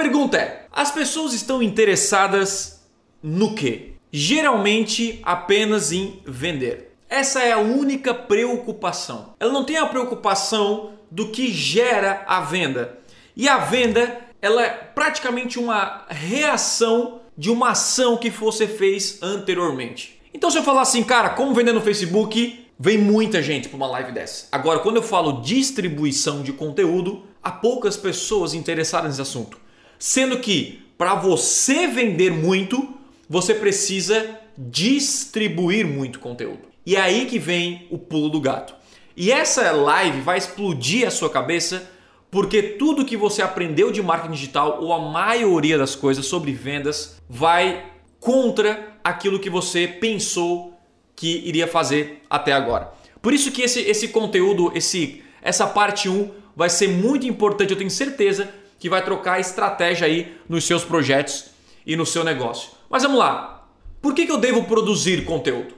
pergunta é: as pessoas estão interessadas no quê? Geralmente apenas em vender. Essa é a única preocupação. Ela não tem a preocupação do que gera a venda. E a venda, ela é praticamente uma reação de uma ação que você fez anteriormente. Então se eu falar assim, cara, como vender no Facebook, vem muita gente para uma live dessa. Agora, quando eu falo distribuição de conteúdo, há poucas pessoas interessadas nesse assunto. Sendo que para você vender muito, você precisa distribuir muito conteúdo. E é aí que vem o pulo do gato. E essa live vai explodir a sua cabeça porque tudo que você aprendeu de marketing digital ou a maioria das coisas sobre vendas vai contra aquilo que você pensou que iria fazer até agora. Por isso que esse, esse conteúdo, esse, essa parte 1 vai ser muito importante, eu tenho certeza que vai trocar estratégia aí nos seus projetos e no seu negócio. Mas vamos lá. Por que, que eu devo produzir conteúdo?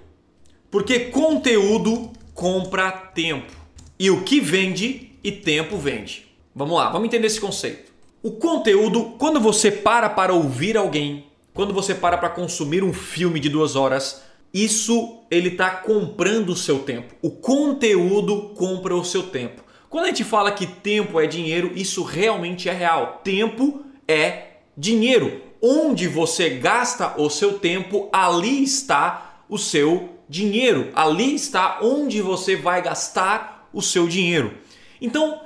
Porque conteúdo compra tempo. E o que vende e tempo vende. Vamos lá, vamos entender esse conceito. O conteúdo, quando você para para ouvir alguém, quando você para para consumir um filme de duas horas, isso ele está comprando o seu tempo. O conteúdo compra o seu tempo. Quando a gente fala que tempo é dinheiro, isso realmente é real. Tempo é dinheiro. Onde você gasta o seu tempo, ali está o seu dinheiro. Ali está onde você vai gastar o seu dinheiro. Então,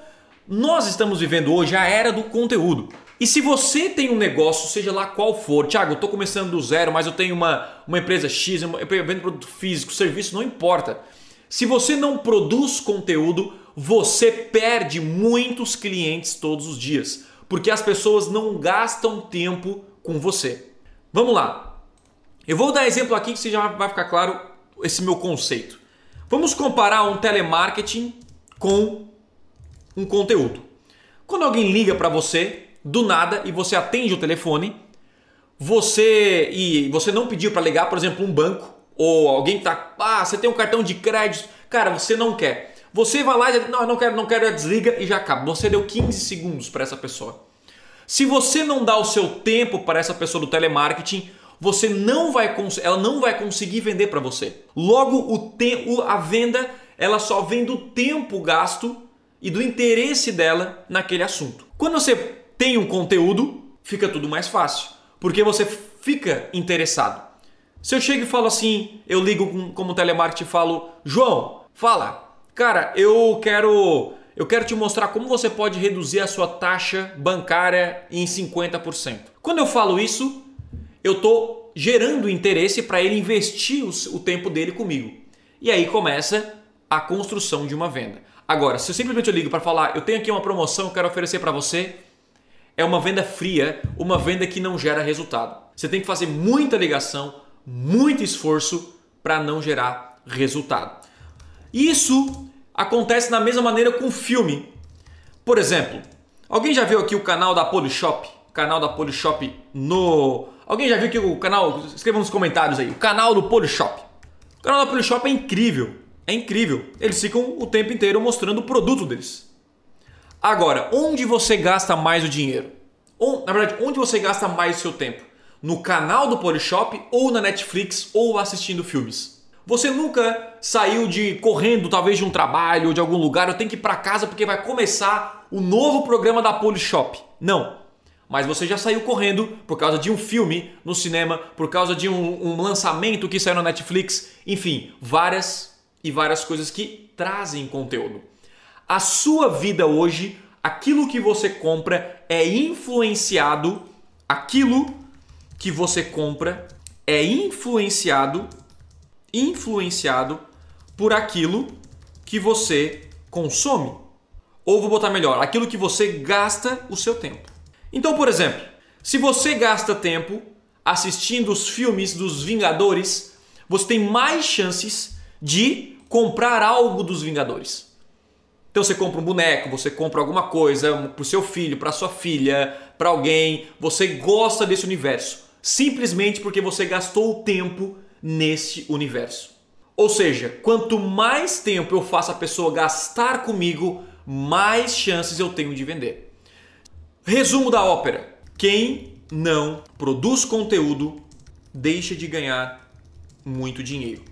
nós estamos vivendo hoje a era do conteúdo. E se você tem um negócio, seja lá qual for, Thiago, eu estou começando do zero, mas eu tenho uma, uma empresa X, eu vendo produto físico, serviço, não importa. Se você não produz conteúdo, você perde muitos clientes todos os dias, porque as pessoas não gastam tempo com você. Vamos lá. Eu vou dar exemplo aqui que você já vai ficar claro esse meu conceito. Vamos comparar um telemarketing com um conteúdo. Quando alguém liga para você do nada e você atende o telefone, você e você não pediu para ligar, por exemplo, um banco ou alguém que tá, ah, você tem um cartão de crédito, cara, você não quer. Você vai lá e diz, não, não quero, não quero, desliga e já acaba. Você deu 15 segundos para essa pessoa. Se você não dá o seu tempo para essa pessoa do telemarketing, você não vai ela não vai conseguir vender para você. Logo o a venda, ela só vem do tempo gasto e do interesse dela naquele assunto. Quando você tem um conteúdo, fica tudo mais fácil, porque você fica interessado. Se eu chego e falo assim, eu ligo com, como telemarketing e falo, João, fala, cara, eu quero eu quero te mostrar como você pode reduzir a sua taxa bancária em 50%. Quando eu falo isso, eu estou gerando interesse para ele investir o tempo dele comigo. E aí começa a construção de uma venda. Agora, se eu simplesmente ligo para falar, eu tenho aqui uma promoção que quero oferecer para você, é uma venda fria, uma venda que não gera resultado. Você tem que fazer muita ligação, muito esforço para não gerar resultado. Isso acontece da mesma maneira com filme. Por exemplo, alguém já viu aqui o canal da Polishop? Canal da Polishop no Alguém já viu que o canal? Escreva nos comentários aí. O canal do Polishop. O canal da Polishop é incrível. É incrível. Eles ficam o tempo inteiro mostrando o produto deles. Agora, onde você gasta mais o dinheiro? Na verdade, onde você gasta mais o seu tempo? No canal do Polishop ou na Netflix ou assistindo filmes? Você nunca saiu de correndo, talvez de um trabalho ou de algum lugar, eu tenho que ir para casa porque vai começar o novo programa da Polishop. Não mas você já saiu correndo por causa de um filme no cinema, por causa de um, um, lançamento que saiu na Netflix, enfim, várias e várias coisas que trazem conteúdo. A sua vida hoje, aquilo que você compra é influenciado, aquilo que você compra é influenciado, influenciado por aquilo que você consome. Ou vou botar melhor, aquilo que você gasta o seu tempo. Então, por exemplo, se você gasta tempo assistindo os filmes dos Vingadores, você tem mais chances de comprar algo dos Vingadores. Então você compra um boneco, você compra alguma coisa para o seu filho, para sua filha, para alguém, você gosta desse universo, simplesmente porque você gastou o tempo nesse universo. Ou seja, quanto mais tempo eu faço a pessoa gastar comigo, mais chances eu tenho de vender. Resumo da ópera. quem não produz conteúdo deixa de ganhar muito dinheiro.